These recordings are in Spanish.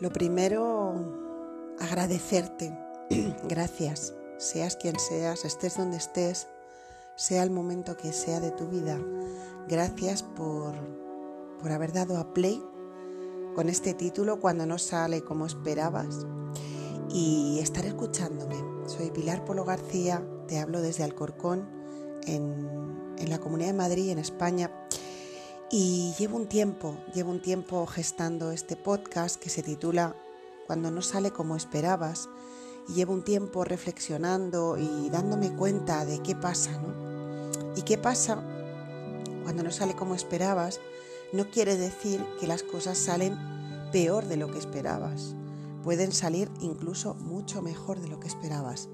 Lo primero, agradecerte. Gracias, seas quien seas, estés donde estés, sea el momento que sea de tu vida. Gracias por, por haber dado a play con este título cuando no sale como esperabas y estar escuchándome. Soy Pilar Polo García, te hablo desde Alcorcón, en, en la Comunidad de Madrid, en España. Y llevo un tiempo, llevo un tiempo gestando este podcast que se titula Cuando no sale como esperabas. Y llevo un tiempo reflexionando y dándome cuenta de qué pasa, ¿no? Y qué pasa cuando no sale como esperabas no quiere decir que las cosas salen peor de lo que esperabas. Pueden salir incluso mucho mejor de lo que esperabas.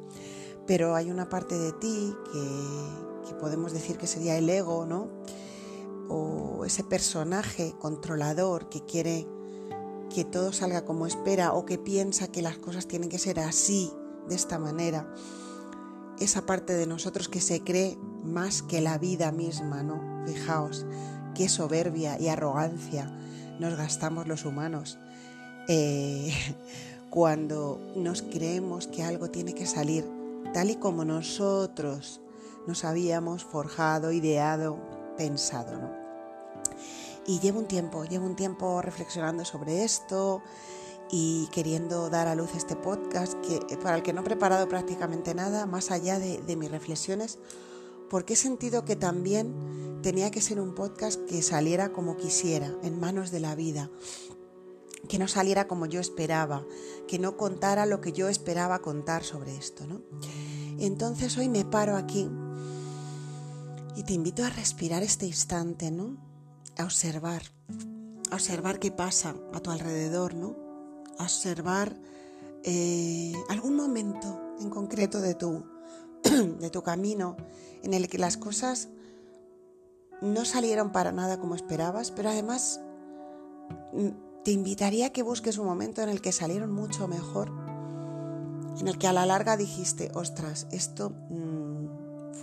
Pero hay una parte de ti que, que podemos decir que sería el ego, ¿no? O ese personaje controlador que quiere que todo salga como espera o que piensa que las cosas tienen que ser así, de esta manera. Esa parte de nosotros que se cree más que la vida misma, ¿no? Fijaos, qué soberbia y arrogancia nos gastamos los humanos eh, cuando nos creemos que algo tiene que salir tal y como nosotros nos habíamos forjado, ideado, pensado. ¿no? Y llevo un tiempo, llevo un tiempo reflexionando sobre esto y queriendo dar a luz este podcast que, para el que no he preparado prácticamente nada, más allá de, de mis reflexiones, porque he sentido que también tenía que ser un podcast que saliera como quisiera, en manos de la vida, que no saliera como yo esperaba, que no contara lo que yo esperaba contar sobre esto, ¿no? Entonces hoy me paro aquí y te invito a respirar este instante, ¿no? A observar, a observar qué pasa a tu alrededor, ¿no? A observar eh, algún momento en concreto de tu, de tu camino en el que las cosas no salieron para nada como esperabas, pero además mm, te invitaría a que busques un momento en el que salieron mucho mejor, en el que a la larga dijiste, ostras, esto... Mm,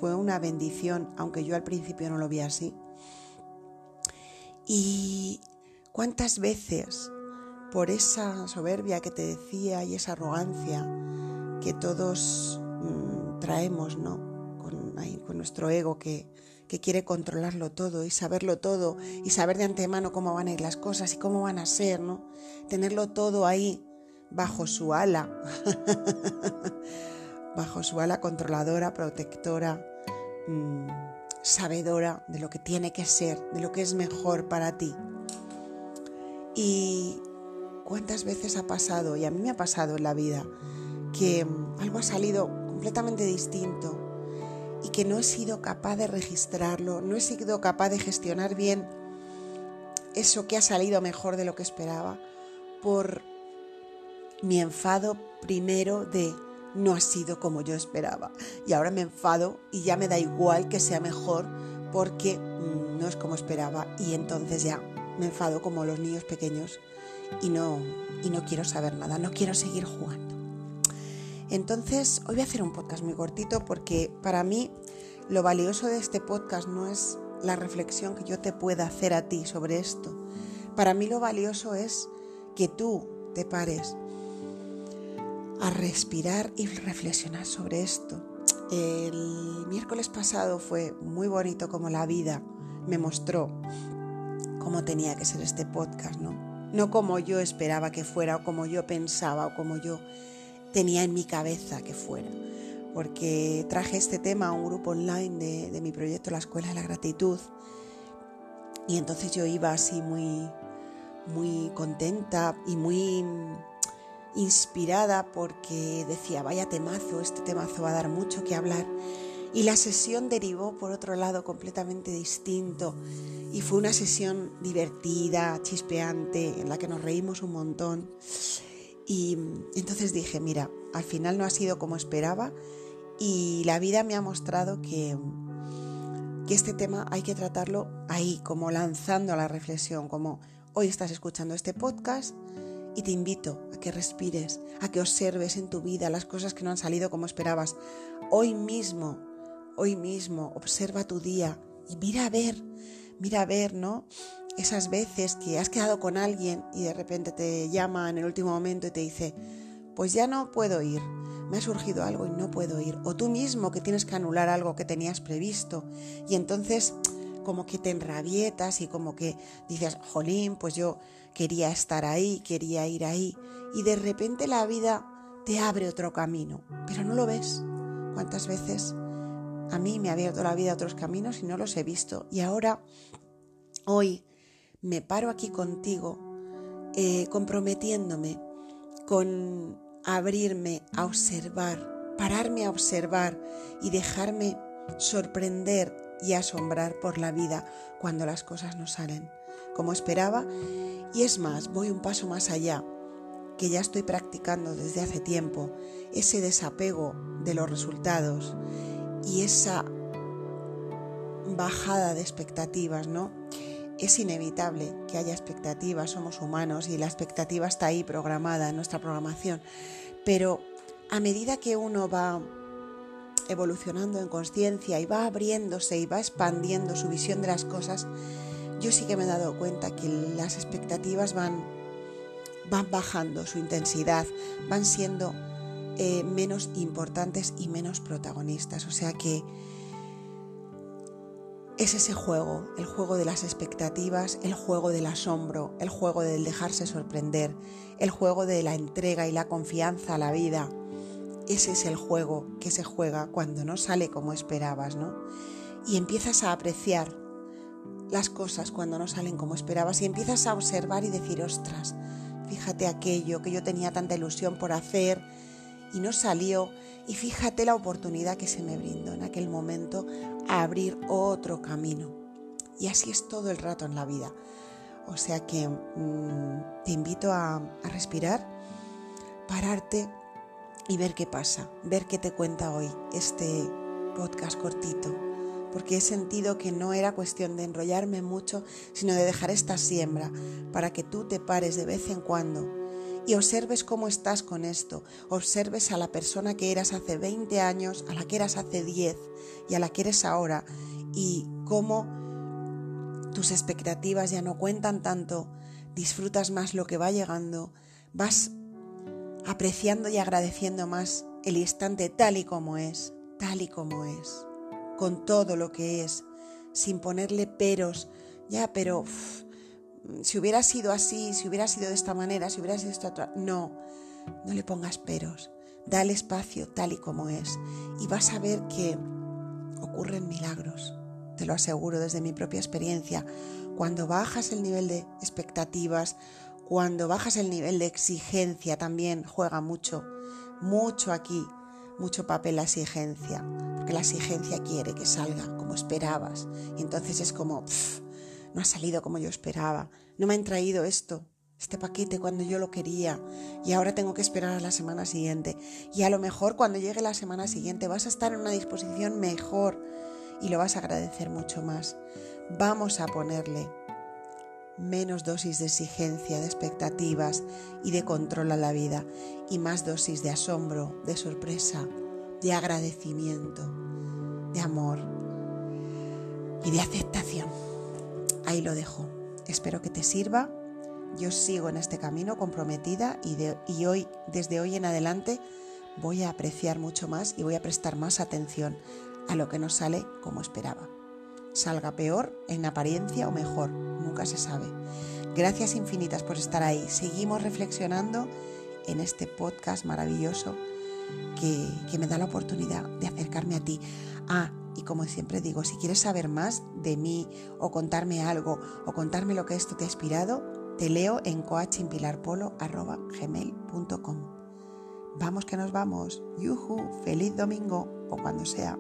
fue una bendición, aunque yo al principio no lo vi así. Y cuántas veces por esa soberbia que te decía y esa arrogancia que todos mm, traemos, ¿no? Con, nuestro ego que, que quiere controlarlo todo y saberlo todo y saber de antemano cómo van a ir las cosas y cómo van a ser, ¿no? Tenerlo todo ahí bajo su ala, bajo su ala controladora, protectora, Mm, sabedora de lo que tiene que ser, de lo que es mejor para ti. Y cuántas veces ha pasado, y a mí me ha pasado en la vida, que mm, algo ha salido completamente distinto y que no he sido capaz de registrarlo, no he sido capaz de gestionar bien eso que ha salido mejor de lo que esperaba por mi enfado primero de no ha sido como yo esperaba. Y ahora me enfado y ya me da igual que sea mejor porque mm, no es como esperaba. Y entonces ya me enfado como los niños pequeños y no, y no quiero saber nada, no quiero seguir jugando. Entonces, hoy voy a hacer un podcast muy cortito porque para mí lo valioso de este podcast no es la reflexión que yo te pueda hacer a ti sobre esto. Para mí lo valioso es que tú te pares a respirar y reflexionar sobre esto. El miércoles pasado fue muy bonito como la vida me mostró cómo tenía que ser este podcast, ¿no? No como yo esperaba que fuera o como yo pensaba o como yo tenía en mi cabeza que fuera. Porque traje este tema a un grupo online de, de mi proyecto La Escuela de la Gratitud y entonces yo iba así muy, muy contenta y muy inspirada porque decía, vaya temazo, este temazo va a dar mucho que hablar. Y la sesión derivó por otro lado completamente distinto y fue una sesión divertida, chispeante, en la que nos reímos un montón. Y entonces dije, mira, al final no ha sido como esperaba y la vida me ha mostrado que, que este tema hay que tratarlo ahí, como lanzando la reflexión, como hoy estás escuchando este podcast y te invito a que respires, a que observes en tu vida las cosas que no han salido como esperabas. Hoy mismo, hoy mismo, observa tu día y mira a ver, mira a ver, ¿no? esas veces que has quedado con alguien y de repente te llama en el último momento y te dice, pues ya no puedo ir, me ha surgido algo y no puedo ir. O tú mismo que tienes que anular algo que tenías previsto y entonces como que te enrabietas y como que dices, jolín, pues yo quería estar ahí, quería ir ahí. Y de repente la vida te abre otro camino, pero no lo ves. ¿Cuántas veces a mí me ha abierto la vida a otros caminos y no los he visto? Y ahora, hoy, me paro aquí contigo, eh, comprometiéndome con abrirme a observar, pararme a observar y dejarme sorprender y asombrar por la vida cuando las cosas no salen como esperaba. Y es más, voy un paso más allá, que ya estoy practicando desde hace tiempo, ese desapego de los resultados y esa bajada de expectativas, ¿no? Es inevitable que haya expectativas, somos humanos y la expectativa está ahí programada en nuestra programación, pero a medida que uno va evolucionando en conciencia y va abriéndose y va expandiendo su visión de las cosas, yo sí que me he dado cuenta que las expectativas van, van bajando su intensidad, van siendo eh, menos importantes y menos protagonistas. O sea que es ese juego, el juego de las expectativas, el juego del asombro, el juego del dejarse sorprender, el juego de la entrega y la confianza a la vida. Ese es el juego que se juega cuando no sale como esperabas, ¿no? Y empiezas a apreciar las cosas cuando no salen como esperabas y empiezas a observar y decir, ostras, fíjate aquello que yo tenía tanta ilusión por hacer y no salió y fíjate la oportunidad que se me brindó en aquel momento a abrir otro camino. Y así es todo el rato en la vida. O sea que mm, te invito a, a respirar, pararte y ver qué pasa, ver qué te cuenta hoy este podcast cortito, porque he sentido que no era cuestión de enrollarme mucho, sino de dejar esta siembra para que tú te pares de vez en cuando y observes cómo estás con esto, observes a la persona que eras hace 20 años, a la que eras hace 10 y a la que eres ahora y cómo tus expectativas ya no cuentan tanto, disfrutas más lo que va llegando, vas apreciando y agradeciendo más el instante tal y como es, tal y como es, con todo lo que es, sin ponerle peros, ya, pero si hubiera sido así, si hubiera sido de esta manera, si hubiera sido de esta otra, no, no le pongas peros, dale espacio tal y como es. Y vas a ver que ocurren milagros, te lo aseguro desde mi propia experiencia, cuando bajas el nivel de expectativas, cuando bajas el nivel de exigencia también juega mucho, mucho aquí, mucho papel la exigencia, porque la exigencia quiere que salga como esperabas. Y entonces es como, no ha salido como yo esperaba, no me han traído esto, este paquete cuando yo lo quería y ahora tengo que esperar a la semana siguiente. Y a lo mejor cuando llegue la semana siguiente vas a estar en una disposición mejor y lo vas a agradecer mucho más. Vamos a ponerle menos dosis de exigencia, de expectativas y de control a la vida y más dosis de asombro, de sorpresa, de agradecimiento, de amor y de aceptación. Ahí lo dejo. Espero que te sirva. Yo sigo en este camino comprometida y, y hoy, desde hoy en adelante, voy a apreciar mucho más y voy a prestar más atención a lo que no sale como esperaba salga peor en apariencia o mejor, nunca se sabe. Gracias infinitas por estar ahí. Seguimos reflexionando en este podcast maravilloso que, que, me da la oportunidad de acercarme a ti. Ah, y como siempre digo, si quieres saber más de mí o contarme algo o contarme lo que esto te ha inspirado, te leo en coachingpilarpolo.gmail.com. Vamos que nos vamos. Yuhu, feliz domingo o cuando sea.